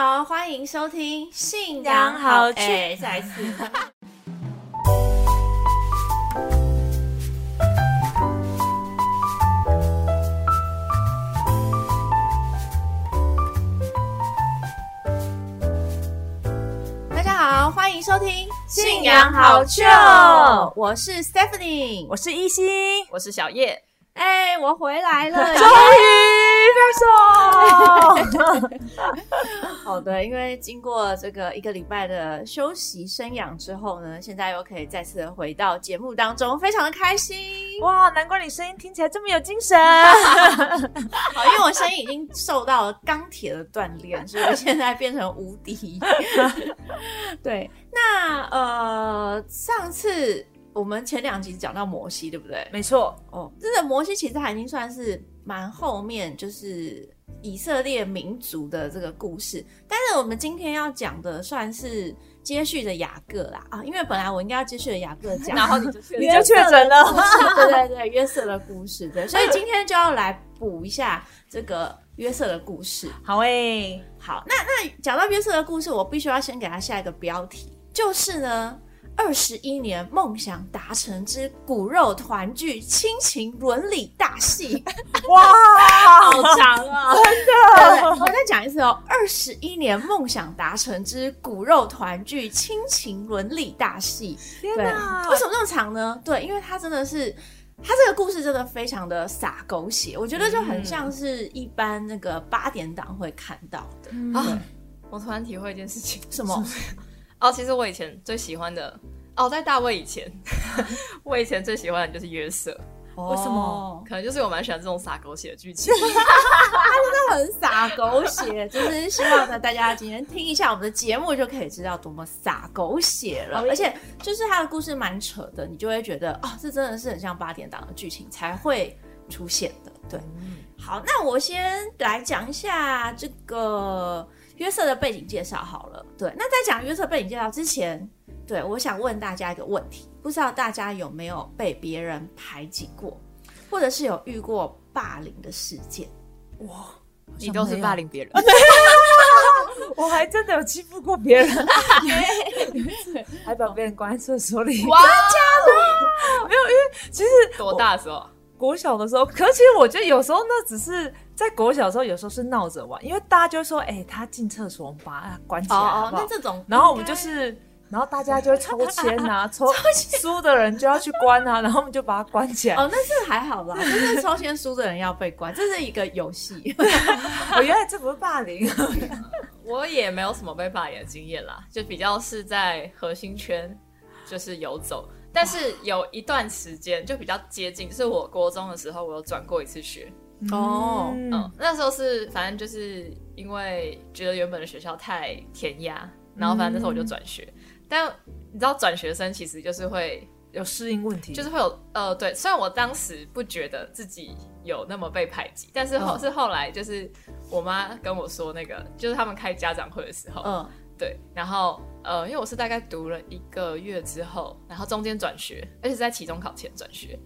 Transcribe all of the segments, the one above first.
好，欢迎收听《信仰好趣。哎再一次。大家好，欢迎收听《信仰好趣。我是 Stephanie，我是一心，我是小叶，哎、我回来了，终于好的，因为经过这个一个礼拜的休息生养之后呢，现在又可以再次回到节目当中，非常的开心。哇，难怪你声音听起来这么有精神。好，因为我声音已经受到了钢铁的锻炼，所以我现在变成无敌。对，那呃，上次我们前两集讲到摩西，对不对？没错，哦，真的摩西其实它已经算是蛮后面，就是以色列民族的这个故事。但是我们今天要讲的算是接续的雅各啦啊，因为本来我应该要接续的雅各讲，然后你就 去你就确诊了。对对对，约瑟的故事，对，所以今天就要来补一下这个约瑟的故事。好诶，好，那那讲到约瑟的故事，我必须要先给他下一个标题，就是呢，二十一年梦想达成之骨肉团聚、亲情伦理大戏。哇，好长啊！对我再讲一次哦，二十一年梦想达成之骨肉团聚、亲情伦理大戏。天哪为！什么那么长呢？对，因为它真的是，它这个故事真的非常的洒狗血，我觉得就很像是一般那个八点档会看到的。啊，我突然体会一件事情，什么？哦，其实我以前最喜欢的，哦，在大卫以前，我以前最喜欢的就是约瑟，为什么？可能就是我蛮喜欢这种洒狗血的剧情。他真的很洒狗血，就是希望呢大家今天听一下我们的节目，就可以知道多么洒狗血了。而且就是他的故事蛮扯的，你就会觉得哦，这真的是很像八点档的剧情才会出现的。对，好，那我先来讲一下这个约瑟的背景介绍好了。对，那在讲约瑟背景介绍之前，对我想问大家一个问题，不知道大家有没有被别人排挤过，或者是有遇过霸凌的事件？哇，你都是霸凌别人，我还真的有欺负过别人，还把别人关在厕所里。哇，没有，因为其实多大的时候？国小的时候，可其实我觉得有时候那只是在国小的时候，有时候是闹着玩，因为大家就会说，哎、他进厕所，我们把他关起来好不好那这种，然后我们就是，然后大家就会抽签 呐、抽输的人就要去关啊，然后我们就把他关起来。哦，那是还好吧，就是抽签输的人要被关，这是一个游戏。我，原来这不是霸凌，我也没有什么被霸凌的经验啦，就比较是在核心圈就是游走。但是有一段时间就比较接近，就是我国中的时候，我有转过一次学。哦嗯嗯，那时候是反正就是因为觉得原本的学校太填鸭，然后反正那时候我就转学。但你知道转学生其实就是会，有适应问题，就是会有呃对，虽然我当时不觉得自己有那么被排挤，但是后、嗯。是后来就是我妈跟我说那个，就是他们开家长会的时候，嗯，对，然后呃，因为我是大概读了一个月之后，然后中间转学，而且是在期中考前转学，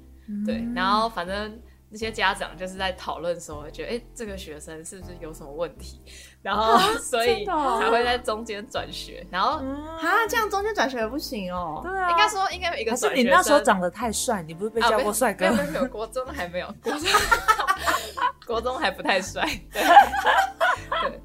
对，然后反正那些家长就是在讨论说，觉得哎、诶这个学生是不是有什么问题，然后所以才会在中间转学，然后啊，这样中间转学不行哦。对啊，应该说应该有一个还是你那时候长得太帅，你不是被叫过帅哥没？有没有没有，国中还没有，国中 国中还不太帅，对。对。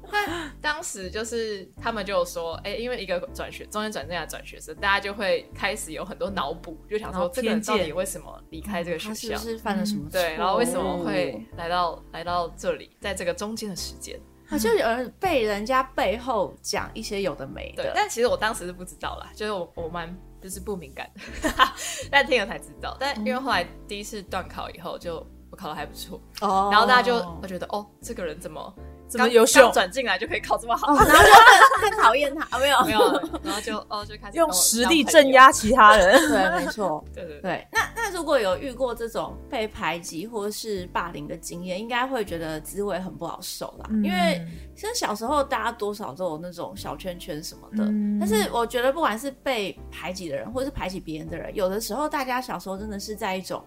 但当时就是他们就有说，哎、因为一个转学中间转正来的转学生，大家就会开始有很多脑补，就想说这个人到底为什么离开这个学校他是不？是犯了什么错？对，然后为什么会来到来到这里，在这个中间的时间？啊？就有人被人家背后讲一些有的没的，。对但其实我当时是不知道啦，就是我我蛮就是不敏感的，但听了才知道。但因为后来第一次段考以后，就我考的还不错，哦然后大家就会觉得哦，这个人怎么刚这么优秀刚转进来就可以考这么好？哦，然后就更更讨厌他，没有没有，然后就哦就开始用实力镇。压其他人。对，没错。对对对，那那如果有遇过这种被排挤或是霸凌的经验，应该会觉得滋味很不好受啦。因为其实小时候大家多少都有那种小圈圈什么的，嗯但是我觉得不管是被排挤的人，或者是排挤别人的人，有的时候大家小时候真的是在一种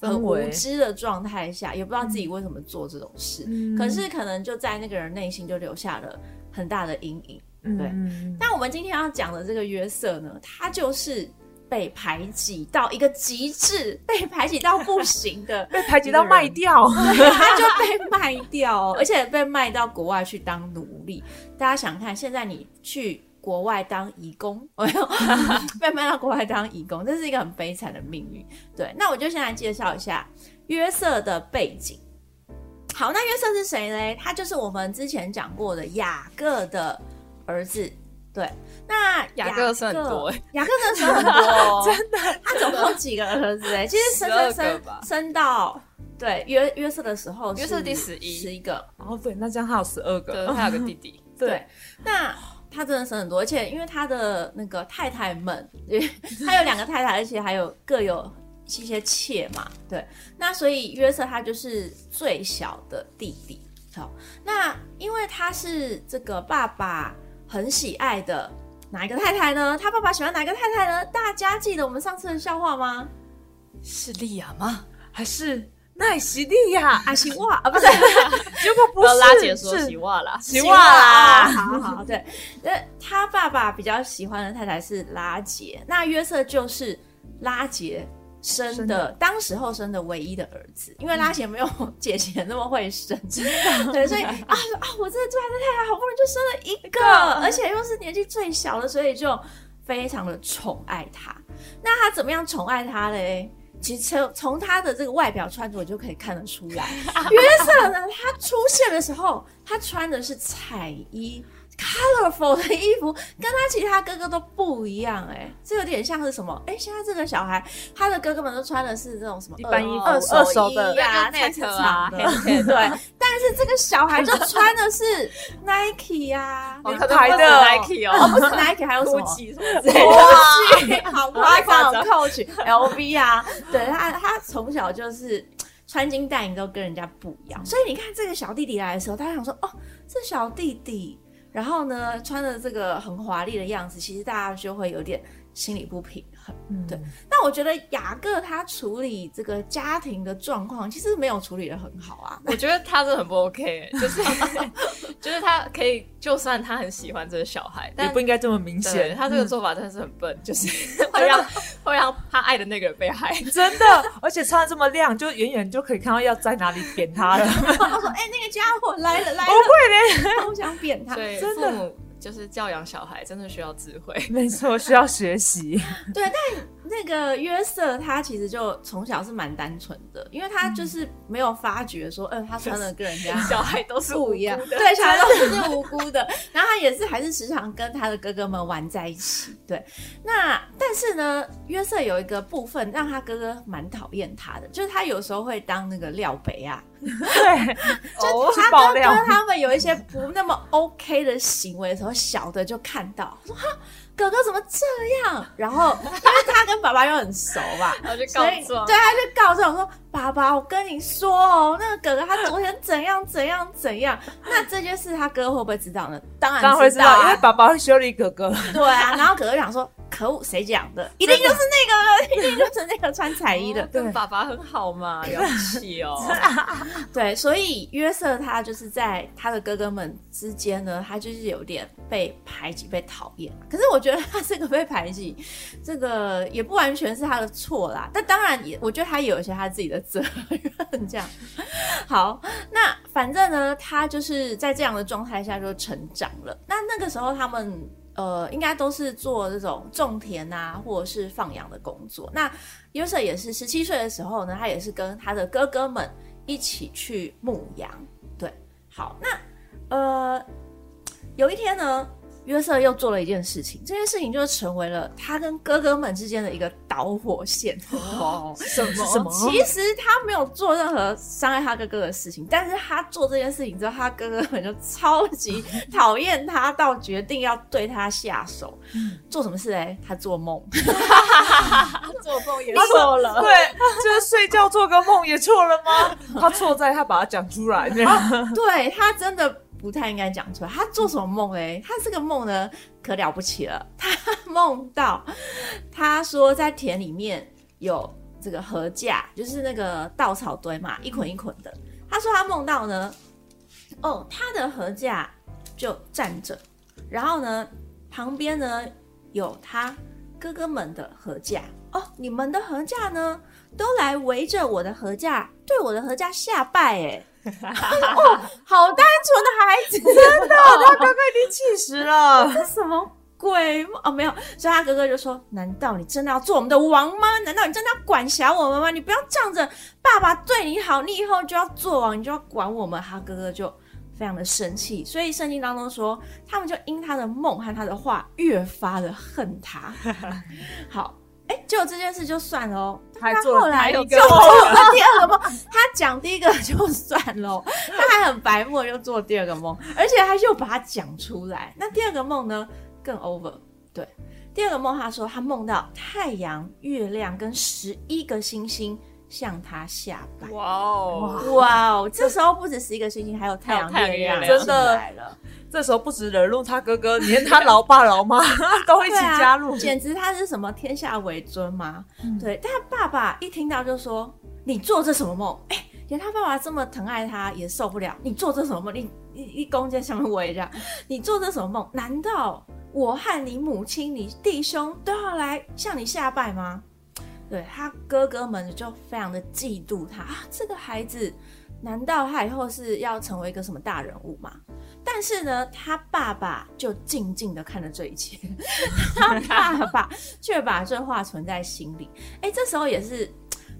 很无知的状态下，也不知道自己为什么做这种事，嗯。可是可能就在那个人内心就留下了很大的阴影。嗯对。嗯那我们今天要讲的这个约瑟呢，他就是被排挤到一个极致，被排挤到不行的，被排挤到卖掉，对，他就被卖掉，而且被卖到国外去当奴隶。大家想看，现在你去国外当义工，没 有 被卖到国外当义工，这是一个很悲惨的命运。对，那我就先来介绍一下约瑟的背景。好，那约瑟是谁呢？他就是我们之前讲过的雅各的儿子。对，那雅各是很多欸雅各真的生很多、哦，真的。他总共几个儿子？哎，其实生生生生到对约约瑟的时候是，约瑟第十一十一个。哦对，那这样他有十二个，他有个弟弟，对，那他真的省很多，而且因为他的那个太太们，他有两个太太，而且还有各有一些妾嘛，对，那所以约瑟他就是最小的弟弟。好，那因为他是这个爸爸很喜爱的哪一个太太呢？他爸爸喜欢哪一个太太呢？大家记得我们上次的笑话吗？是利亚吗？还是奈西利亚？阿西哇啊，不是。结果不是拉是，姐说是洗袜啦，洗袜啦。好好 对，那他爸爸比较喜欢的太太是拉杰，那约瑟就是拉杰生的，当时候生的唯一的儿子，因为拉杰没有姐姐那么会生，对，所以啊啊，我这个最爱的太太好不容易就生了一个，而且又是年纪最小的，所以就非常的宠爱他。那他怎么样宠爱他嘞？其实从从他的这个外表穿着就可以看得出来，约瑟呢，他出现的时候，他穿的是彩衣。Colorful 的衣服跟他其他哥哥都不一样、哎，这有点像是什么？哎、现在这个小孩，他的哥哥们都穿的是这种什么一般衣服二手二手的衣呀、对就菜市 Net 场啊 对。但是这个小孩就穿的是 Nike 呀、哦名牌的，Nike 哦，哦，不是 Nike，还有什么？Gucci 什么之类的，哇，好夸张太夸张，Coach、LV 啊，对他，他从小就是穿金戴银都跟人家不一样，所以你看这个小弟弟来的时候，大家想说，哦，这小弟弟，然后呢穿的这个很华丽的样子，其实大家就会有点心里不平。衡。嗯对但我觉得雅各他处理这个家庭的状况，其实没有处理的很好啊。我觉得他是很不 OK，就是就是他可以，就算他很喜欢这个小孩，也不应该这么明对显。他这个做法真的是很笨，就是 会让会让他爱的那个人被害。真的，而且穿的这么亮，就远远就可以看到要在哪里扁他了。他说：“哎、那个家伙来了来了，不会嘞，我想扁他。”真的就是教养小孩，真的需要智慧。没错，需要学习。对，但那个约瑟他其实就从小是蛮单纯的，因为他就是没有发觉说，嗯、他穿的跟人家 小孩都是不一样，对，小孩都是无辜的。然后他也是还是时常跟他的哥哥们玩在一起。对，那但是呢，约瑟有一个部分让他哥哥蛮讨厌他的，就是他有时候会当那个料杯啊，对，就他哥哥他们有一些不那么 OK 的行为的时候，小的就看到说哈。哥哥怎么这样？然后因为他跟爸爸又很熟吧，然后就告所以状对，他就告状说：“爸爸，我跟你说哦，那个哥哥他昨天怎样怎样怎样。” 那这件事他哥会不会知道呢？当然当然会知道，因为啊。爸爸会修理哥哥。对啊，然后哥哥想说：“可恶，谁讲的？一定就是那个，一定就是那个穿彩衣的。哦跟爸爸很好嘛，了不起哦。对，所以约瑟他就是在他的哥哥们之间呢，他就是有点被排挤、被讨厌。可是我觉得他这个被排挤，这个也不完全是他的错啦。但当然也，我觉得他也有一些他自己的责任。这样，好，那反正呢，他就是在这样的状态下就成长了。那那个时候他们。呃，应该都是做这种种田啊，或者是放羊的工作。那约瑟也是十七岁的时候呢，他也是跟他的哥哥们一起去牧羊。对，好，那呃，有一天呢，约瑟又做了一件事情，这件事情就成为了他跟哥哥们之间的一个导火线。哦，什么什么？其实他没有做任何伤害他哥哥的事情，但是他做这件事情之后，他哥哥们就超级 讨厌他，到决定要对他下手。做什么事嘞？他做梦。做梦也错了对，就是睡觉做个梦也错了吗？他错在他把它讲出来，对他真的不太应该讲出来。他做什么梦嘞？他这个梦呢，可了不起了。他梦到他说在田里面有这个禾架，就是那个稻草堆嘛，一捆一捆的。他说他梦到呢，哦，他的禾架就站着，然后呢，旁边呢有他哥哥们的合架。哦，你们的合架呢，都来围着我的合架，对我的合架下拜，哎，哦，好单纯的孩子，真的，他哥哥已经气死了，这什么鬼哦，没有，所以他哥哥就说：“难道你真的要做我们的王吗？难道你真的要管辖我们吗？你不要仗着爸爸对你好，你以后就要做王，你就要管我们。”他哥哥就非常的生气，所以圣经当中说，他们就因他的梦和他的话越发的恨他。好。哎，结果这件事就算了哦。他后来又做了第二个梦，他讲第一个就算了，他还很白目，又做第二个梦，而且他又把它讲出来。那第二个梦呢，更 over。对，第二个梦他说他梦到太阳、月亮跟十一个星星向他下拜。哇哦，哇哦，这时候不止十一个星星，还有太阳、月亮，真的来了。这时候不止惹怒他哥哥，连他老爸老妈 都一起加入，简直他是什么天下为尊吗？对，但爸爸一听到就说：“你做这什么梦？”哎，连他爸爸这么疼爱他也受不了。你做这什么梦？你一一弓在上面围着，你做这什么梦？难道我和你母亲、你弟兄都要来向你下拜吗？对他哥哥们就非常的嫉妒他啊，这个孩子。难道他以后是要成为一个什么大人物吗？但是呢，他爸爸就静静的看着这一切，他爸爸却把这话存在心里。哎，这时候也是，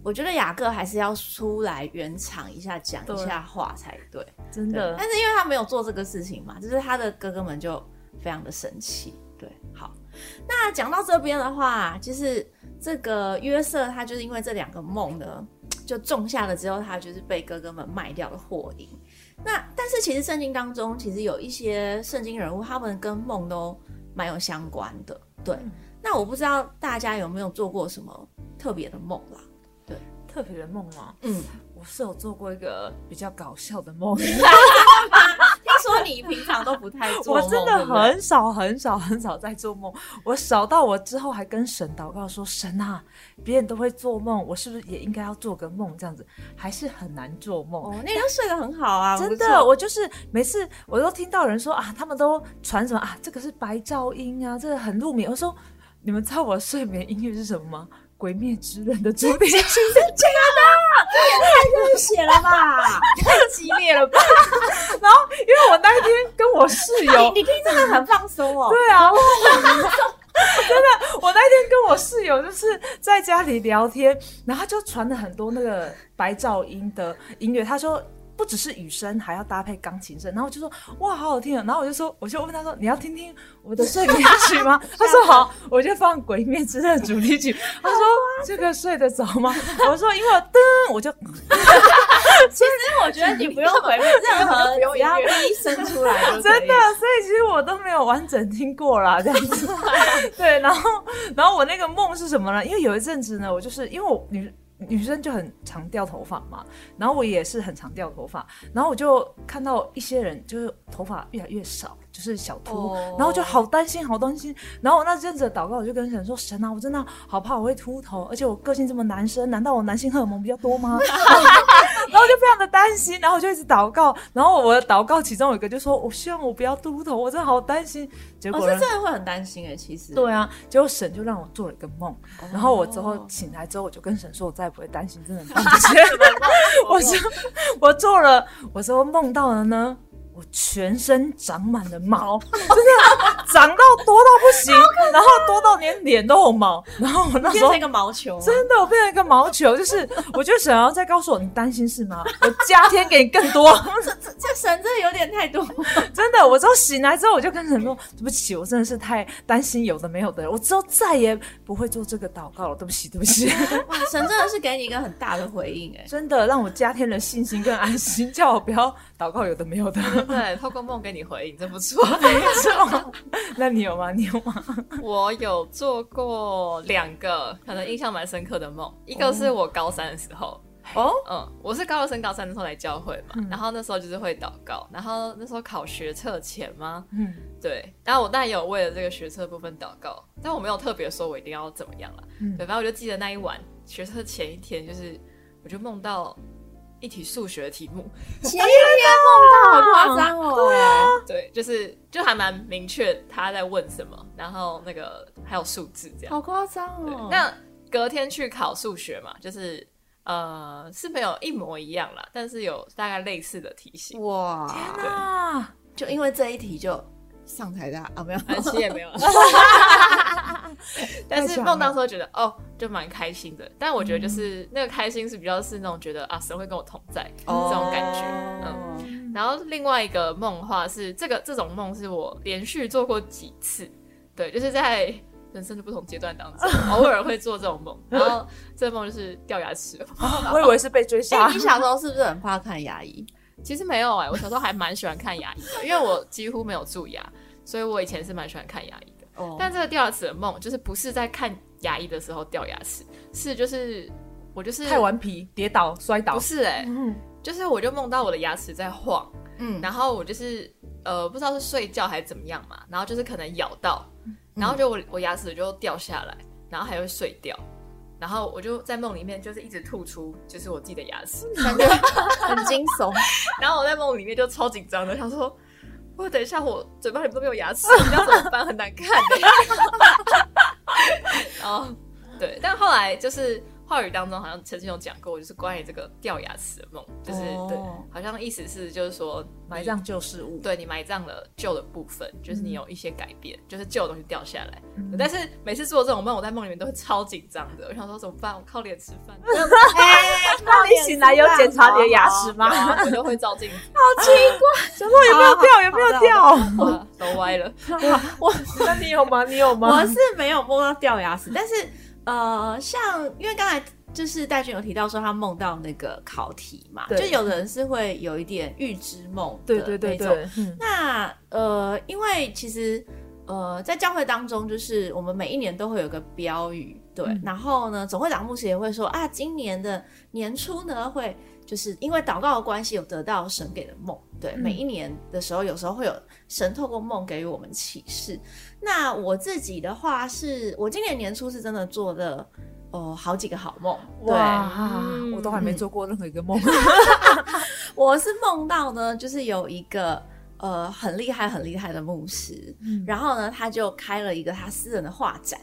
我觉得雅各还是要出来圆场一下，讲一下话才对，真的。但是因为他没有做这个事情嘛，就是他的哥哥们就非常的生气。对，好，那讲到这边的话，其实这个约瑟他就是因为这两个梦呢。就种下了之后，他就是被哥哥们卖掉了货银。那但是其实圣经当中，其实有一些圣经人物，他们跟梦都蛮有相关的。对，那我不知道大家有没有做过什么特别的梦啦？对，特别的梦吗？嗯，我是有做过一个比较搞笑的梦。说你平常都不太做梦，我真的很少很少很少在做梦。我少到我之后还跟神祷告说：“神啊，别人都会做梦，我是不是也应该要做个梦？这样子还是很难做梦。”哦，那个睡得很好啊，真的。我就是每次我都听到人说啊，他们都传什么啊，这个是白噪音啊，这个很入眠。我说，你们知道我的睡眠音乐是什么吗？《鬼灭之刃》的主题曲，真的？这也太热血了吧，太激烈了吧！然后，因为我那一天跟我室友，你听真的很放松哦。对啊，真的，我那天跟我室友就是在家里聊天，然后就传了很多那个白噪音的音乐。他说。不只是雨声，还要搭配钢琴声，然后我就说哇，好好听啊！然后我就说，我就问他说，你要听听我的睡眠曲吗？他说好，我就放《鬼灭之刃》主题曲。他说这个睡得着吗？我说因为噔，我就。其实我觉得你不用鬼灭任何，只要一声出来，真的。所以其实我都没有完整听过啦，这样子。对，然后，然后我那个梦是什么呢？因为有一阵子呢，我就是因为我女。女生就很常掉头发嘛，然后我也是很常掉头发，然后我就看到一些人就是头发越来越少。就是小秃，然后就好担心，好担心。然后我那阵子祷告，我就跟神说：“神啊，我真的好怕我会秃头，而且我个性这么男生，难道我男性荷尔蒙比较多吗？” 然后就非常的担心，然后我就一直祷告。然后我的祷告其中有一个就说：“我希望我不要秃头，我真的好担心。”结果是真的会很担心哎，其实对啊。结果神就让我做了一个梦，然后我之后醒来之后，我就跟神说：“我再也不会担心，真的很抱歉。”我说“ 我做了，我说梦到了呢。”我全身长满了毛，真的长到多到不行，然后多到连脸都有毛，然后我那时候变成一个毛球，真的我变成一个毛球，就是我就想要再告诉我，你担心是吗？我加添给你更多，这这神这有点太多，真的。我之后醒来之后，我就跟神说，对不起，我真的是太担心有的没有的，我之后再也不会做这个祷告了，对不起，对不起。哇，神真的是给你一个很大的回应，哎，真的让我加添了信心跟安心，叫我不要祷告有的没有的。对，透过梦给你回应，真不错，没错。那你有吗？你有吗？我有做过两个，可能印象蛮深刻的梦。一个是我高三的时候，哦，嗯，我是高二升高三的时候来教会嘛，然后那时候就是会祷告，然后那时候考学测前吗？嗯，对。然后我当然有为了这个学测部分祷告，但我没有特别说我一定要怎么样了。对，反正我就记得那一晚学测前一天，就是我就梦到。一题数学的题目，前一天梦到，好夸张哦。对啊，对，就是就还蛮明确他在问什么，然后那个还有数字这样。好夸张哦。那隔天去考数学嘛，就是呃是没有一模一样啦，但是有大概类似的题型。哇，天哪！就因为这一题就上台大啊，没有，其实也没有。但是梦到时候觉得哦，就蛮开心的。但我觉得就是那个开心是比较是那种觉得啊，神会跟我同在这种感觉。嗯，然后另外一个梦话是这个这种梦是我连续做过几次，对，就是在人生的不同阶段当中，偶尔会做这种梦。然后这个梦就是掉牙齿，我以为是被追杀。你小时候是不是很怕看牙医？其实没有哎，我小时候还蛮喜欢看牙医的，因为我几乎没有蛀牙，所以我以前是蛮喜欢看牙医的。但这个掉牙齿的梦，就是不是在看牙医的时候掉牙齿，是就是我就是太顽皮跌倒摔倒，不是哎，就是我就梦到我的牙齿在晃，嗯，然后我就是呃不知道是睡觉还是怎么样嘛，然后就是可能咬到，然后就我我牙齿就掉下来，然后还会碎掉，然后我就在梦里面就是一直吐出就是我自己的牙齿，感觉很惊悚，然后我在梦里面就超紧张的，想说。我等一下，我嘴巴里面都没有牙齿，你要怎么办？很难看的。然后，对，但后来就是。话语当中好像曾经有讲过，就是关于这个掉牙齿的梦，就是对，好像意思是就是说埋葬旧事物，对你埋葬了旧的部分，就是你有一些改变，就是旧的东西掉下来。但是每次做这种梦，我在梦里面都会超紧张的，我想说怎么办？我靠脸吃饭。那你醒来有检查你的牙齿吗？我都会照镜子。好奇怪，想说有没有掉？有没有掉？都歪了。我那你有吗？你有吗？我是没有梦到掉牙齿，但是。呃，像因为刚才就是戴军有提到说他梦到那个考题嘛，就有的人是会有一点预知梦的那种。那呃，因为其实呃，在教会当中，就是我们每一年都会有个标语，对，然后呢，总会长牧师也会说啊，今年的年初呢，会就是因为祷告的关系，有得到神给的梦，对，每一年的时候，有时候会有神透过梦给予我们启示。那我自己的话是，我今年年初是真的做的哦好几个好梦，哇，我都还没做过任何一个梦。我是梦到呢，就是有一个呃很厉害很厉害的牧师，然后呢他就开了一个他私人的画展，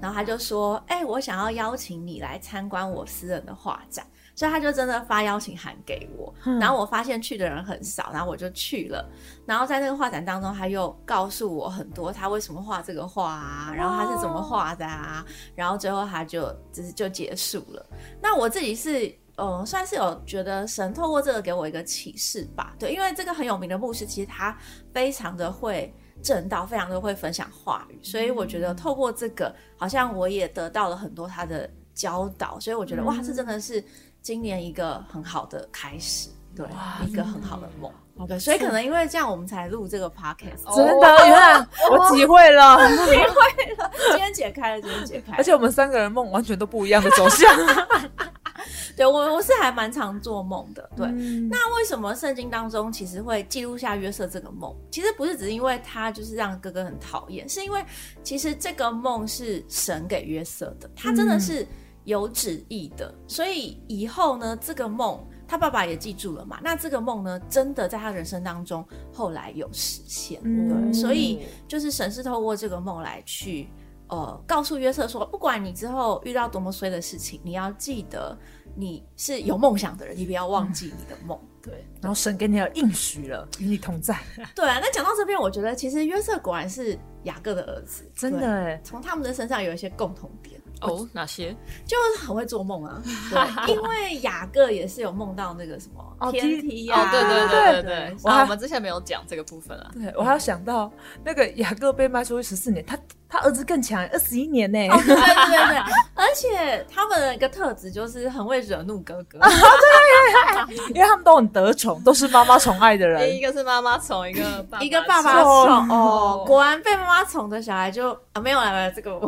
然后他就说，哎，我想要邀请你来参观我私人的画展。所以他就真的发邀请函给我，然后我发现去的人很少，然后我就去了。然后在那个画展当中，他又告诉我很多他为什么画这个画啊，然后他是怎么画的啊，然后最后他就就是就结束了。那我自己是嗯，算是有觉得神透过这个给我一个启示吧。对，因为这个很有名的牧师，其实他非常的会正道，非常的会分享话语，所以我觉得透过这个，好像我也得到了很多他的教导，所以我觉得哇，这真的是。今年一个很好的开始，对，一个很好的梦。对，所以可能因为这样，我们才录这个 podcast。真的，你看我体会了，体会了。今天解开了，今天解开。而且我们三个人梦完全都不一样的走向。对我，我是还蛮常做梦的。对，那为什么圣经当中其实会记录下约瑟这个梦？其实不是只是因为他就是让哥哥很讨厌，是因为其实这个梦是神给约瑟的，他真的是。有旨意的，所以以后呢，这个梦他爸爸也记住了嘛。那这个梦呢，真的在他人生当中后来有实现，对。所以就是神是透过这个梦来去，呃，告诉约瑟说，不管你之后遇到多么衰的事情，你要记得你是有梦想的人，你不要忘记你的梦。对，然后神给你要应许了，与你同在。对啊，那讲到这边，我觉得其实约瑟果然是雅各的儿子，真的哎，从他们的身上有一些共同点。哦，哪些？就是很会做梦啊，对，因为雅各也是有梦到那个什么天梯呀，对对对对对。我我们之前没有讲这个部分啊，对我还要想到那个雅各被卖出去十四年，他他儿子更强，二十一年呢。对对对，而且他们的一个特质就是很会惹怒哥哥，对，因为他们都很得宠，都是妈妈宠爱的人。一个是妈妈宠，一个一个爸爸宠。哦，果然被妈妈宠的小孩就啊没有来了这个。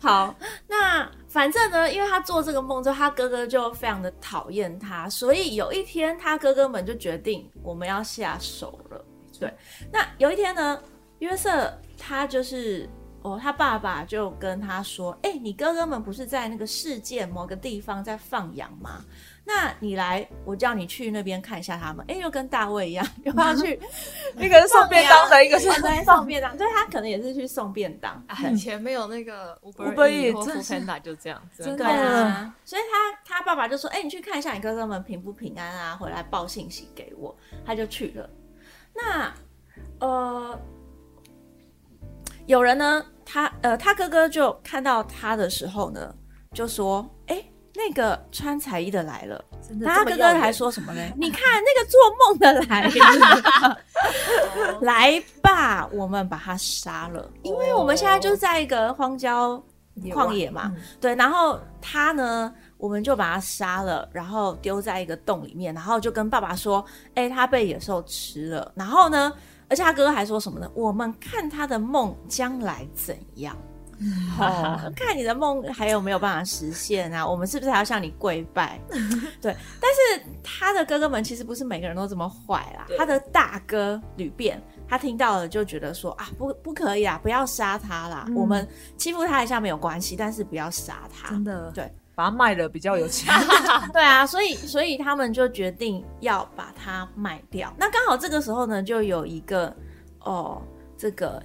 好，那反正呢，因为他做这个梦之后，他哥哥就非常的讨厌他，所以有一天他哥哥们就决定我们要下手了。对，那有一天呢，约瑟他就是哦，他爸爸就跟他说：“哎，你哥哥们不是在那个世界某个地方在放羊吗？”那你来，我叫你去那边看一下他们。哎，又跟大卫一样，又要去，一个是送便当的，一个是在送便当。对他可能也是去送便当。以前没有那个 Uber Eats 或 Foodpanda 就这样子。对啊，所以他他爸爸就说：“哎，你去看一下你哥哥们平不平安啊，回来报信息给我。”他就去了。那呃，有人呢，他呃，他哥哥就看到他的时候呢，就说：“哎。”那个穿彩衣的来了，他哥哥还说什么呢？你看那个做梦的来了，来吧，我们把他杀了，因为我们现在就在一个荒郊旷野嘛，对，然后他呢，我们就把他杀了，然后丢在一个洞里面，然后就跟爸爸说，哎，他被野兽吃了，然后呢，而且他哥哥还说什么呢？我们看他的梦将来怎样。哦，看你的梦还有没有办法实现啊？我们是不是还要向你跪拜？对，但是他的哥哥们其实不是每个人都这么坏啦。他的大哥吕变，他听到了就觉得说啊，不不可以啊，不要杀他啦。我们欺负他一下没有关系，但是不要杀他。真的，对，把它卖了比较有钱。对啊，所以所以他们就决定要把它卖掉。那刚好这个时候呢，就有一个哦，这个。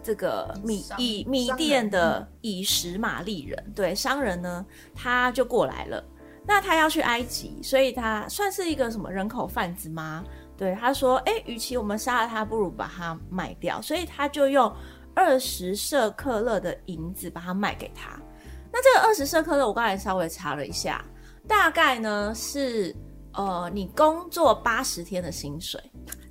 这个米以米店的以实玛利人，对商人呢，他就过来了。那他要去埃及，所以他算是一个什么人口贩子吗？对，他说：“哎，与其我们杀了他，不如把它卖掉。”所以他就用二十舍克勒的银子把它卖给他。那这个二十社科的，我刚才稍微查了一下，大概呢是呃，你工作八十天的薪水。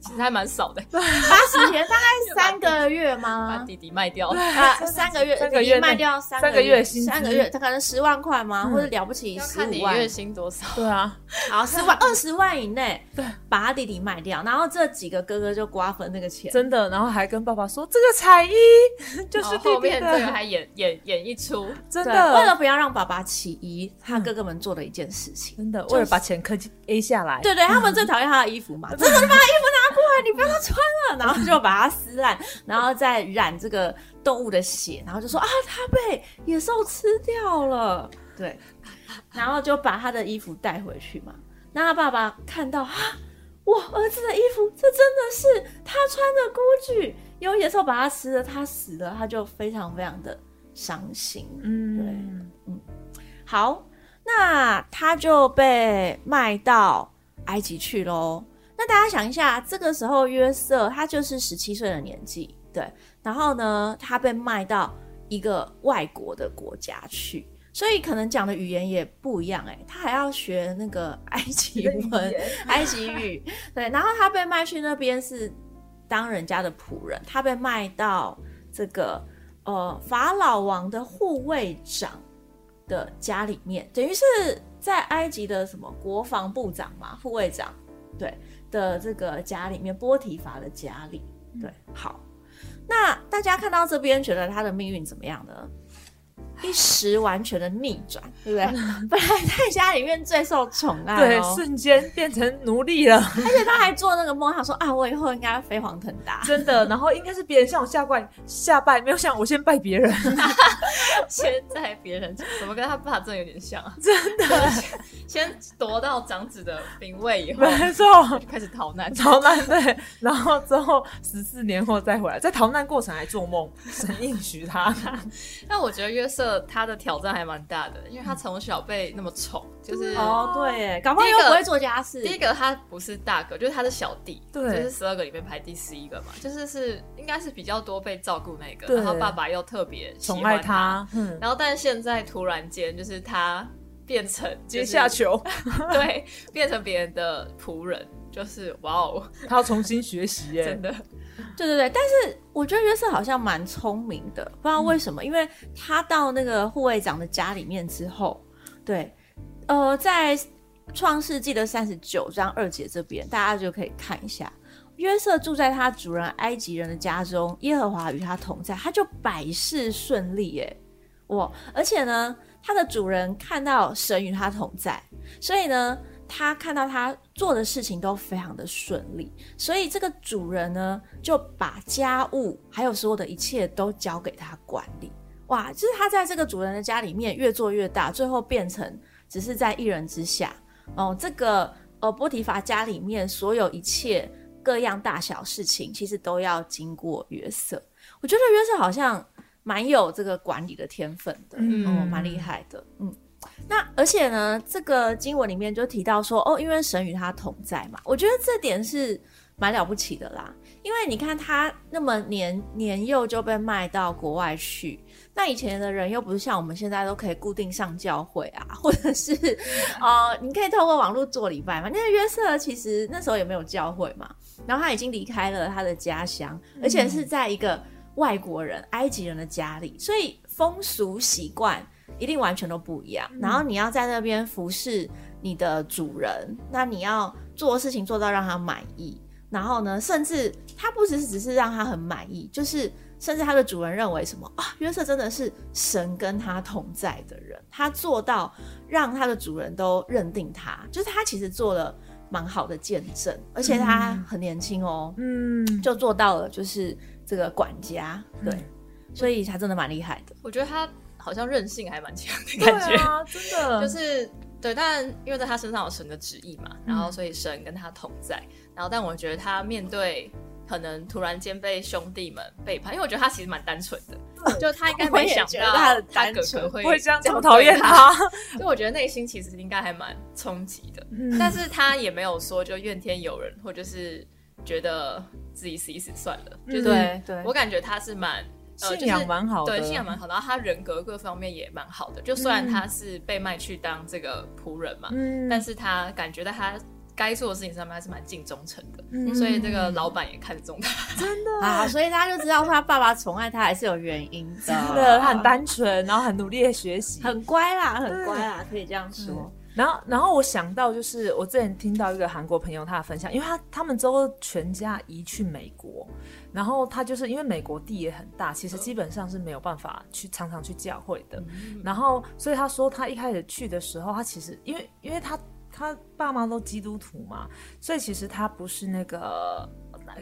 其实还蛮少的，八十天大概三个月吗？把弟弟卖掉。啊，三个月，三个月卖掉三个月。薪，三个月他可能十万块吗？或者了不起十五万？月薪多少？对啊，好 十万二十万以内，对，把他弟弟卖掉，然后这几个哥哥就瓜分那个钱，真的，然后还跟爸爸说这个彩衣 就是后面这个还演演演一出，真的，为了不要让爸爸起疑，他哥哥们做的一件事情，真的，为了把钱可 A 下来，对对，他们最讨厌他的衣服嘛，真的，你把他衣服拿。哇！你不要穿了，然后就把它撕烂，然后再染这个动物的血，然后就说啊，他被野兽吃掉了。对，然后就把他的衣服带回去嘛。那他爸爸看到啊，我儿子的衣服，这真的是他穿的孤具，有野兽把他吃了，他死了，他就非常非常的伤心。嗯，对，嗯，好，那他就被卖到埃及去喽。那大家想一下，这个时候约瑟他就是十七岁的年纪，对，然后呢，他被卖到一个外国的国家去，所以可能讲的语言也不一样，哎，他还要学那个 埃及文、埃及语，对，然后他被卖去那边是当人家的仆人，他被卖到这个呃法老王的护卫长的家里面，等于是在埃及的什么国防部长嘛，护卫长，对。的这个家里面，波提法的家里，对，好，那大家看到这边，觉得他的命运怎么样呢？一时完全的逆转，对不对？本来在家里面最受宠爱，对，瞬间变成奴隶了。而且他还做那个梦，他说啊，我以后应该飞黄腾达，真的。然后应该是别人向我下拜，下拜没有像我先拜别人，先在别人，怎么跟他爸真的有点像？真的，先夺到长子的兵位以后，没错，开始逃难，逃难对。然后之后十四年后再回来，在逃难过程还做梦，神应许他。但我觉得约瑟。他的挑战还蛮大的，因为他从小被那么宠，就是哦，对，搞不好又不会做家事。第一个他不是大哥，就是他的小弟，对，就是十二个里面排第十一个嘛，就是是应该是比较多被照顾那个，然后爸爸又特别宠爱他，然后但是现在突然间就是他变成阶下囚，对，变成别人的仆人，就是哇哦，他要重新学习耶，真的。对对对，但是我觉得约瑟好像蛮聪明的，不知道为什么，因为他到那个护卫长的家里面之后，对，呃，在创世纪的三十九章二节这边，大家就可以看一下，约瑟住在他主人埃及人的家中，耶和华与他同在，他就百事顺利耶，哇！而且呢，他的主人看到神与他同在，所以呢。他看到他做的事情都非常的顺利，所以这个主人呢就把家务还有所有的一切都交给他管理。哇，就是他在这个主人的家里面越做越大，最后变成只是在一人之下。哦，这个呃波提法家里面所有一切各样大小事情，其实都要经过约瑟。我觉得约瑟好像蛮有这个管理的天分的，嗯哦，蛮厉害的，嗯。那而且呢，这个经文里面就提到说，哦，因为神与他同在嘛，我觉得这点是蛮了不起的啦。因为你看他那么年年幼就被卖到国外去，那以前的人又不是像我们现在都可以固定上教会啊，或者是 呃，你可以透过网络做礼拜嘛。那个约瑟其实那时候也没有教会嘛，然后他已经离开了他的家乡，而且是在一个外国人埃及人的家里，所以风俗习惯一定完全都不一样。然后你要在那边服侍你的主人，那你要做事情做到让他满意。然后呢，甚至他不只是只是让他很满意，就是甚至他的主人认为什么啊，约瑟真的是神跟他同在的人，他做到让他的主人都认定他，就是他其实做了蛮好的见证，而且他很年轻哦，嗯，就做到了就是这个管家，对，所以他真的蛮厉害的。我觉得他好像韧性还蛮强的感觉，啊，真的。就是对，但因为在他身上有神的旨意嘛，然后所以神跟他同在，然后但我觉得他面对可能突然间被兄弟们背叛，因为我觉得他其实蛮单纯的，就他应该没想到他的他哥单纯哥会会这样这么对讨厌他，就我觉得内心其实应该还蛮冲击的，嗯。但是他也没有说就怨天尤人，或者是觉得自己死一死算了，就是对对。我感觉他是蛮。呃，信仰蛮好的，对，信仰蛮好的，然后他人格各方面也蛮好的。就虽然他是被卖去当这个仆人嘛，嗯。但是他感觉到他该做的事情上面还是蛮尽忠诚的，嗯。所以这个老板也看中他。真的？啊，所以大家就知道他爸爸宠爱他还是有原因的，真的，他很单纯，然后很努力的学习，很乖啦，很乖啦，可以这样说。然后，然后我想到就是我之前听到一个韩国朋友他的分享，因为他他们之后全家移去美国，然后他就是因为美国地也很大，其实基本上是没有办法去常常去教会的。然后，所以他说他一开始去的时候，他其实因为因为他他爸妈都基督徒嘛，所以其实他不是那个。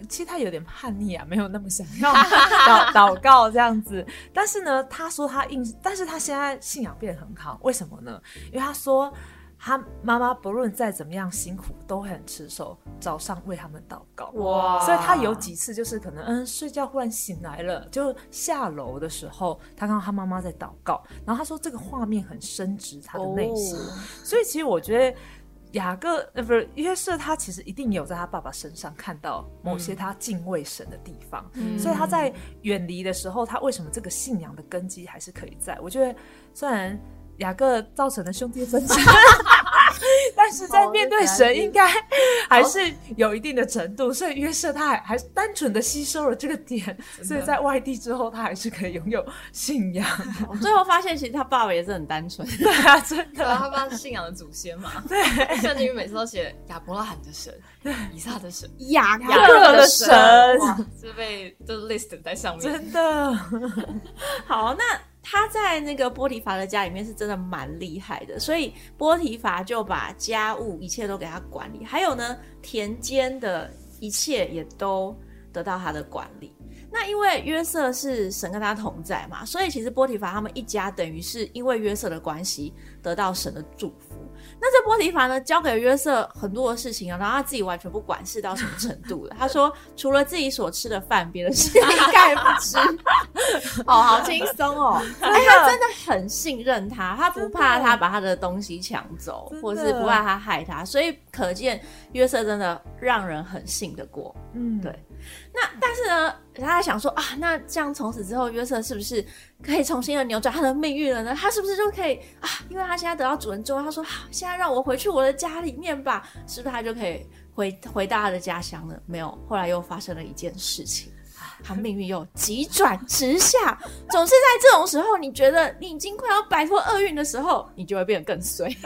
其实他有点叛逆啊，没有那么想要祷祷告这样子。但是呢，他说他硬，但是他现在信仰变得很好，为什么呢？因为他说他妈妈不论再怎么样辛苦，都会很持守早上为他们祷告。哇所以他有几次就是可能嗯睡觉忽然醒来了，就下楼的时候，他看到他妈妈在祷告，然后他说这个画面很深植他的内心。哦所以其实我觉得雅各呃不是约瑟，他其实一定有在他爸爸身上看到某些他敬畏神的地方，嗯所以他在远离的时候，他为什么这个信仰的根基还是可以在？我觉得虽然雅各造成的兄弟分歧，但是在面对神应该还是有一定的程度，所以约瑟他还还是单纯的吸收了这个点，所以在外地之后，他还是可以拥有信仰。我最后发现，其实他爸爸也是很单纯。对啊，真对啊，的。他爸是信仰的祖先嘛。对，圣经里每次都写亚伯拉罕的神，以撒的神，雅雅各的神哇，这被就 list 在上面。真的，好，那他在那个波提乏的家里面是真的蛮厉害的，所以波提乏就把家务一切都给他管理，还有呢田间的一切也都得到他的管理。那因为约瑟是神跟他同在嘛，所以其实波提乏他们一家等于是因为约瑟的关系得到神的祝福。那这波提乏呢，交给约瑟很多的事情啊，然后他自己完全不管事到什么程度了。他说，除了自己所吃的饭，别的事一概不吃。哦，好轻松哦！哎，他真的很信任他，他不怕他把他的东西抢走，或是不怕他害他，所以可见约瑟真的让人很信得过。嗯，对那但是呢，大家想说啊，那这样从此之后，约瑟是不是可以重新的扭转他的命运了呢？他是不是就可以啊？因为他现在得到主人之后，他说好，现在让我回去我的家里面吧，是不是他就可以回 回到他的家乡了？没有，后来又发生了一件事情。他命运又急转直下，总是在这种时候，你觉得你已经快要摆脱厄运的时候，你就会变得更衰。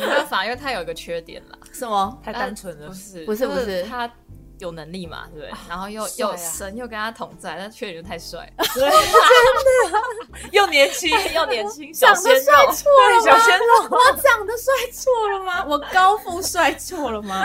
没办法，因为他有一个缺点啦，什么？太单纯了不。是不是不是他有能力嘛，对不对？然后又又神又跟他同在，但缺点就太帅，真的又年轻又年轻，小长得鲜肉，帅错了对，小鲜肉，我长得帅错了吗？我高富帅错了吗？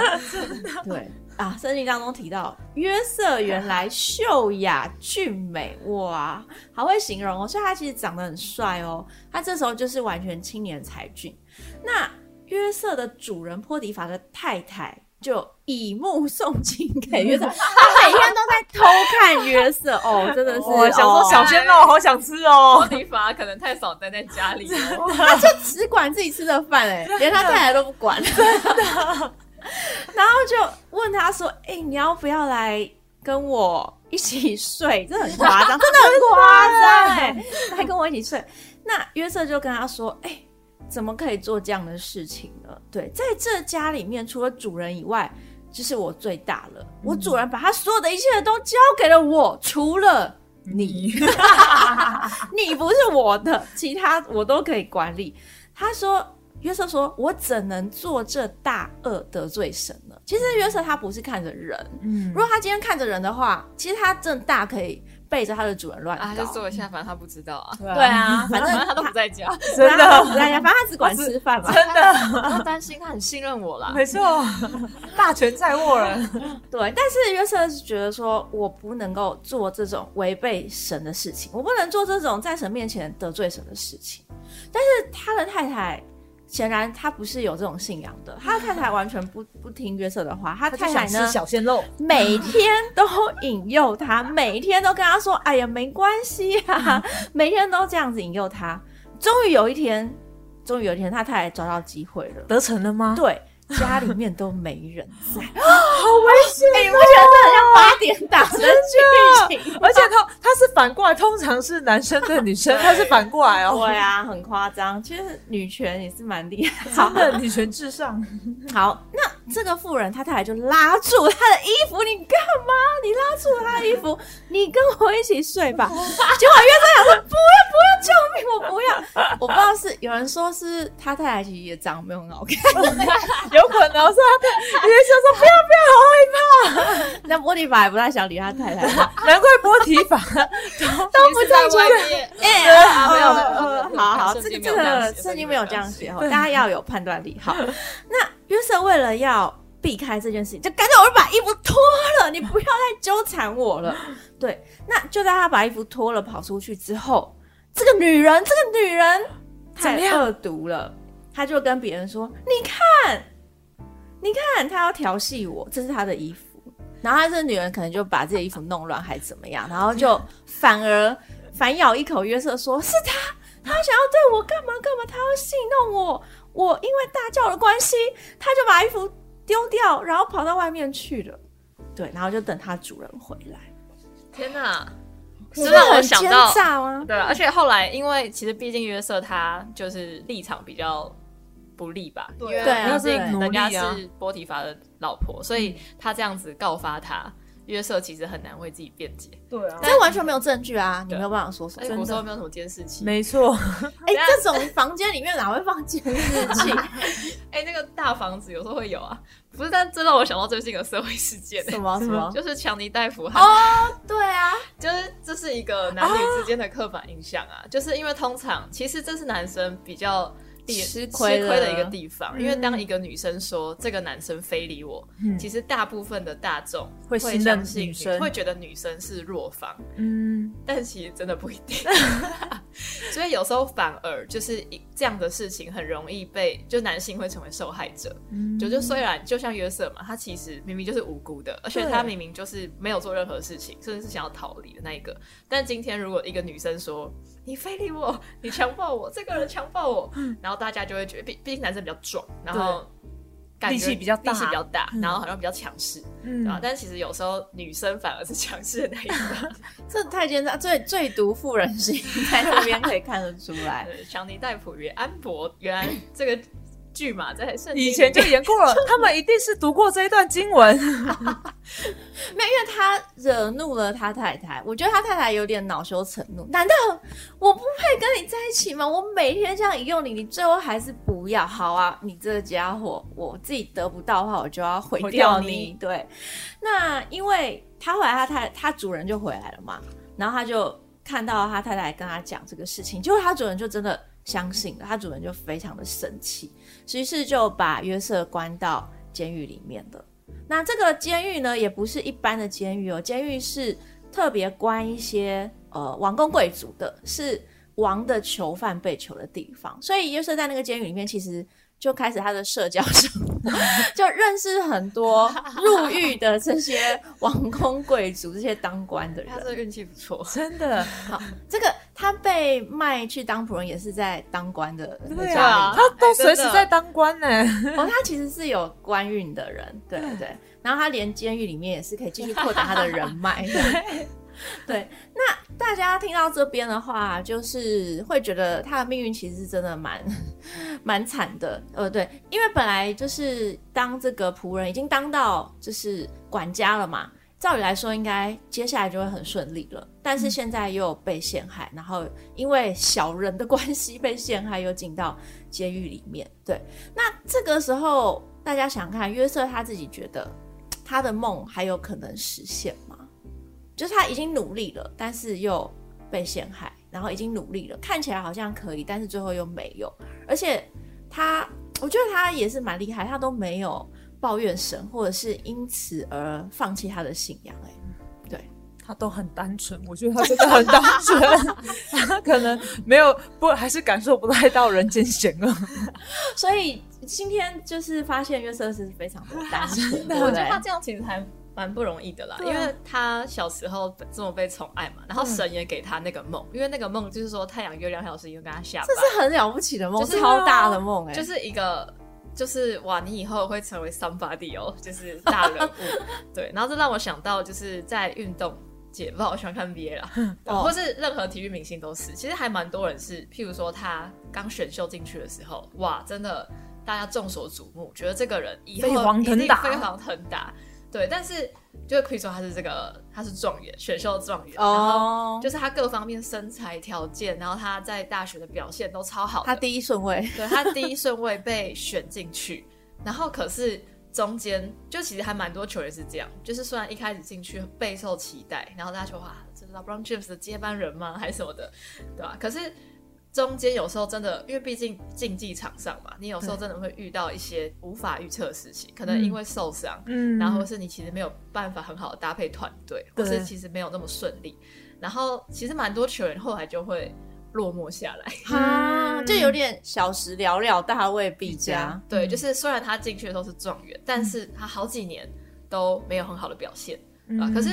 对啊，圣经当中提到约瑟原来秀雅俊美，哇，好会形容哦。所以他其实长得很帅哦。他这时候就是完全青年才俊。那约瑟的主人波迪法的太太就以目送情给约瑟，他每天都在偷看约瑟。哦，真的是，我想说哦小鲜肉好想吃波哦。迪法可能太少待在家里了，他就只管自己吃的饭，哎，连他太太都不管。真的。然后就问他说：“哎、你要不要来跟我一起睡？这很夸张，真的很夸张哎！来跟我一起睡。”那约瑟就跟他说：“哎、怎么可以做这样的事情呢？对，在这家里面，除了主人以外，就是我最大了。我主人把他所有的一切都交给了我，除了你，你不是我的，其他我都可以管理。他说，约瑟说：“我怎能做这大恶得罪神呢？”其实约瑟他不是看着人，嗯如果他今天看着人的话，其实他真的大可以背着他的主人乱啊，搞。就做一下，反正他不知道啊，对啊，反正他都不在家，真的，他不在家，反正他只管吃饭嘛。真的，不用担心，他很信任我啦。没错，大权在握了。对，但是约瑟是觉得说，我不能够做这种违背神的事情，我不能做这种在神面前得罪神的事情。但是他的太太显然他不是有这种信仰的，他的太太完全不不听约瑟的话，他太太呢小鲜肉，每天都引诱他，每天都跟他说：“哎呀，没关系啊。”每天都这样子引诱他。终于有一天，终于有一天，他太太找到机会了。得逞了吗？对，家里面都没人在，好危险哎、你不觉得这很像八点档的 剧情？而且他他是反过来，通常是男生对女生，他是反过来哦。对啊，很夸张。其实女权也是蛮厉害。好真的女权至上，好，那这个妇人，她太太就拉住她的衣服，你干嘛？你拉住她的衣服，你跟我一起睡吧。结果约瑟想说不要不要，救命，我不要。我不知道是有人说是他太太其实也长得没有很好看，有可能是他的约瑟说不要不要，好害怕那波提法也不太想理他太太。难怪波提法 都不在外面，哎、啊没有没有没有没有呃好好，圣这个这个圣经没有这样写哦，大家要有判断力。好，那约瑟为了要避开这件事情，就干脆我就把衣服脱了，你不要再纠缠我了。对，那就在他把衣服脱了跑出去之后，这个女人，这个女人太恶毒了，她就跟别人说：“你看，你看，她要调戏我，这是她的衣服。”然后她这个女人可能就把自己的衣服弄乱，还怎么样，然后就反而反咬一口约瑟说：“是他，他想要对我干嘛干嘛，他要戏弄我，我因为大叫的关系，他就把衣服丢掉，然后跑到外面去了。对，然后就等他主人回来，天哪！是是让我想到？对啊，而且后来因为其实毕竟约瑟他就是立场比较不利吧，因为对啊毕竟对人家奴隶啊是波提法的老婆，所以他这样子告发他，约瑟其实很难为自己辩解。对啊，这完全没有证据啊，你没有办法说什么。而且古时候没有什么监视器，没错，哎、这种房间里面哪会放监视器？哎、那个大房子有时候会有啊，不是？但这让我想到最近的社会事件、什么？什么？就是强尼戴普和哦，对啊，就是这是一个男女之间的刻板印象啊，就是因为通常其实这是男生比较地吃亏的吃亏的一个地方，因为当一个女生说这个男生非礼我，嗯。其实大部分的大众会相信女生。会觉得女生是弱方，嗯，但其实真的不一定。所以有时候反而就是这样的事情很容易被就男性会成为受害者。嗯就就虽然就像约瑟嘛，他其实明明就是无辜的，而且他明明就是没有做任何事情，甚至是想要逃离的那一个。但今天如果一个女生说你非礼我，你强暴我，这个人强暴我，然后大家就会觉得，毕毕竟男生比较壮，然后力气比较大力气比较大，然后好像比较强势，嗯对吧？但其实有时候女生反而是强势的那一方。这太奸诈，最最毒妇人心，在这边可以看得出来。对，强尼戴普与安博，原来这个剧嘛，在以前就演过了，他们一定是读过这一段经文。没有，因为他惹怒了他太太，我觉得他太太有点恼羞成怒。难道我不配跟你在一起吗？我每天这样引诱你，你最后还是不要？好啊，你这个家伙，我自己得不到的话，我就要毁毁掉你。掉你对，那因为他后来他太他主人就回来了嘛，然后他就看到他太太跟他讲这个事情，结果他主人就真的相信了，他主人就非常的生气，于是就把约瑟关到监狱里面了。那这个监狱呢，也不是一般的监狱哦，监狱是特别关一些呃王公贵族的，是王的囚犯被囚的地方。所以约瑟在那个监狱里面，其实就开始他的社交生活，就认识很多入狱的这些王公贵族、这些当官的人他。这运气不错，真的，好，这个他被卖去当仆人，也是在当官的那对家啊里他随时在当官呢。哦，他其实是有官运的人，对对。然后他连监狱里面也是可以继续拓展他的人脉。对 对，那大家听到这边的话，就是会觉得他的命运其实是真的蛮 蛮惨的。呃，对，因为本来就是当这个仆人已经当到就是管家了嘛。照理来说，应该接下来就会很顺利了，但是现在又被陷害，然后因为小人的关系被陷害，又进到监狱里面。对，那这个时候大家想看约瑟他自己觉得他的梦还有可能实现吗？就是他已经努力了，但是又被陷害，然后已经努力了，看起来好像可以，但是最后又没有。而且他，我觉得他也是蛮厉害，他都没有抱怨神，或者是因此而放弃他的信仰、哎，对，他都很单纯，我觉得他真的很单纯，他可能没有不还是感受不太到人间险恶。所以今天就是发现约瑟是非常的单纯，的我觉得？他这样其实还蛮不容易的啦，因为他小时候这么被宠爱嘛，然后神也给他那个梦，因为那个梦就是说太阳、月亮还有星星跟他下这班，是很了不起的梦，就是超大的梦、哎，就是一个。就是哇，你以后会成为 somebody 哦，就是大人物，对。然后这让我想到，就是在运动界，不知道我喜欢看 NBA 啦，哦或是任何体育明星都是。其实还蛮多人是，譬如说他刚选秀进去的时候，哇，真的大家众所瞩目，觉得这个人以后一定飞黄腾达。对，但是就是可以说他是这个，他是状元，选秀状元，然后哦，就是他各方面身材条件，然后他在大学的表现都超好。他第一顺位，对他第一顺位被选进去，然后可是中间就其实还蛮多球员是这样，就是虽然一开始进去备受期待，然后大家说哇，这是 LeBron James 的接班人吗？还是什么的，对吧？可是中间有时候真的，因为毕竟竞技场上嘛，你有时候真的会遇到一些无法预测的事情，可能因为受伤，嗯。然后或是你其实没有办法很好的搭配团队，或是其实没有那么顺利，然后其实蛮多球员后来就会落寞下来。啊，就有点小时了了，大未必佳。对，就是虽然他进去的时候是状元，但是他好几年都没有很好的表现啊、嗯。可是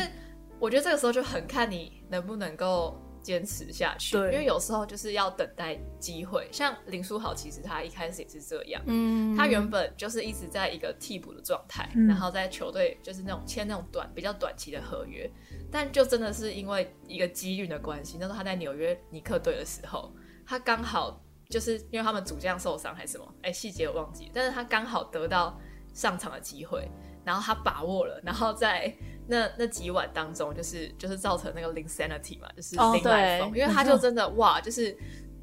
我觉得这个时候就很看你能不能够坚持下去，对因为有时候就是要等待机会。像林书豪，其实他一开始也是这样。嗯，他原本就是一直在一个替补的状态，嗯然后在球队就是那种签那种短比较短期的合约，但就真的是因为一个机运的关系，那时候他在纽约尼克队的时候，他刚好就是因为他们主将受伤还是什么，哎，细节我忘记，但是他刚好得到上场的机会，然后他把握了，然后在那那几晚当中，就是就是造成那个 insanity 嘛，就是哦零来疯，对因为他就真的哇，就是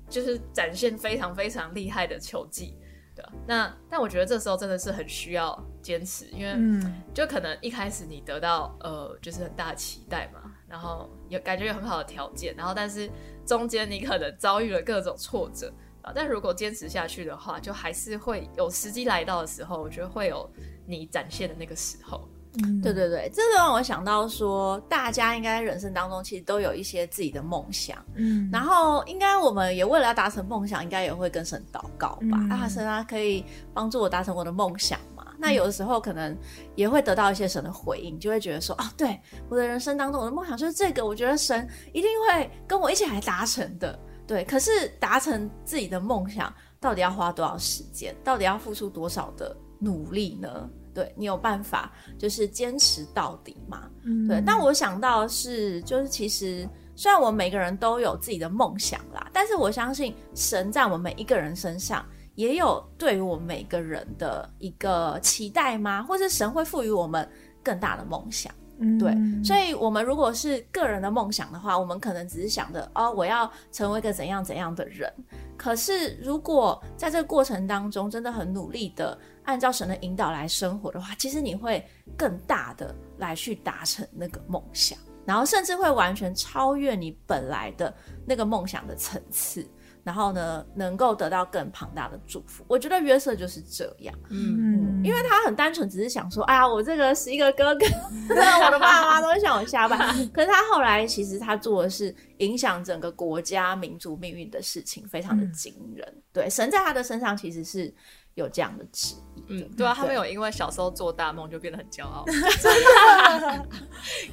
就是展现非常非常厉害的球技。对啊，那但我觉得这时候真的是很需要坚持，因为嗯就可能一开始你得到呃就是很大的期待嘛，然后有感觉有很好的条件，然后但是中间你可能遭遇了各种挫折啊，但如果坚持下去的话，就还是会有时机来到的时候，我觉得会有你展现的那个时候。嗯对对对，这就让我想到说，大家应该人生当中其实都有一些自己的梦想，嗯然后应该我们也为了要达成梦想，应该也会跟神祷告吧。嗯啊，神啊，可以帮助我达成我的梦想嘛？那有的时候可能也会得到一些神的回应，就会觉得说，哦，对，我的人生当中我的梦想就是这个，我觉得神一定会跟我一起来达成的。对，可是达成自己的梦想，到底要花多少时间？到底要付出多少的努力呢？对你有办法就是坚持到底嘛？嗯对，但我想到的是，就是其实虽然我们每个人都有自己的梦想啦，但是我相信神在我们每一个人身上也有对于我们每个人的一个期待吗？或是神会赋予我们更大的梦想？对，嗯所以我们如果是个人的梦想的话，我们可能只是想着哦，我要成为一个怎样怎样的人。可是如果在这个过程当中真的很努力的按照神的引导来生活的话，其实你会更大的来去达成那个梦想，然后甚至会完全超越你本来的那个梦想的层次。然后呢，能够得到更庞大的祝福。我觉得约瑟就是这样。嗯，因为他很单纯，只是想说，哎呀，我这个十一个哥哥，我的爸妈都会向我下班。可是他后来其实他做的是影响整个国家民族命运的事情，非常的惊人。对，神在他的身上其实是有这样的质疑的。嗯，对啊，他们有因为小时候做大梦就变得很骄傲，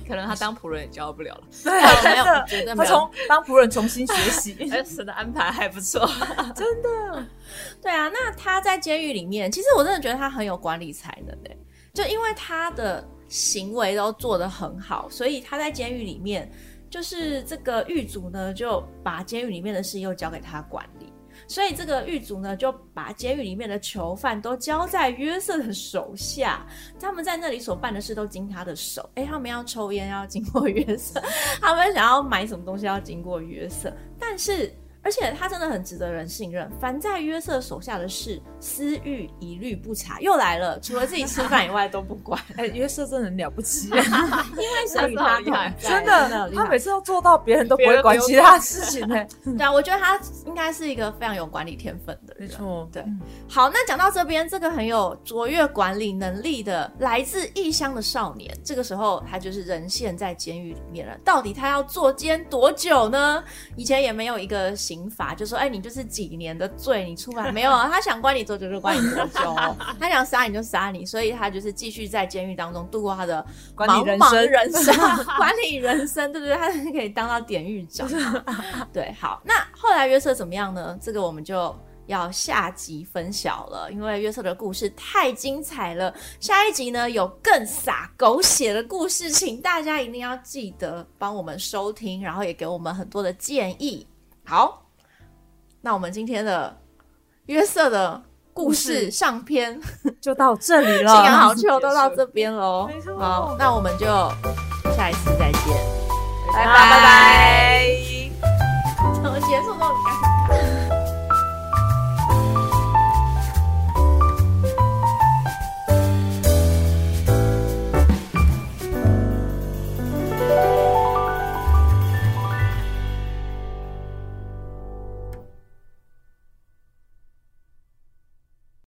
可能他当仆人也骄傲不了了。对，没有真的，绝对没有他从当仆人重新学习，哎，神的安排还不错。真的。对啊，那他在监狱里面，其实我真的觉得他很有管理才能诶，就因为他的行为都做得很好，所以他在监狱里面，就是这个狱卒呢就把监狱里面的事又交给他管理，所以这个狱卒呢就把监狱里面的囚犯都交在约瑟的手下，他们在那里所办的事都经他的手。诶，他们要抽烟要经过约瑟，他们想要买什么东西要经过约瑟，但是。而且他真的很值得人信任，凡在约瑟手下的事，私欲一律不查。又来了，除了自己吃饭以外都不管。哎，约瑟真的很了不起，因为神与他同在，真的 的，他每次都做到别人都不会管其他事情呢。对啊，我觉得他应该是一个非常有管理天分的人。没错，对。好，那讲到这边，这个很有卓越管理能力的来自异乡的少年，这个时候他就是人陷在监狱里面了。到底他要坐监多久呢？以前也没有一个。刑法就说，哎，你就是几年的罪，你出来没有啊？他想关你多久就关你多久，他想杀你就杀你，所以他就是继续在监狱当中度过他的管理人生，管理人生，对不对？他是可以当到典狱长。对，好，那后来约瑟怎么样呢？这个我们就要下集分晓了，因为约瑟的故事太精彩了。下一集呢，有更洒狗血的故事，请大家一定要记得帮我们收听，然后也给我们很多的建议。好，那我们今天的约瑟的故事上篇 就到这里了，幸好就都到这边喽。好，那我们就下一次再见，拜拜拜拜。怎么结束都很尴尬。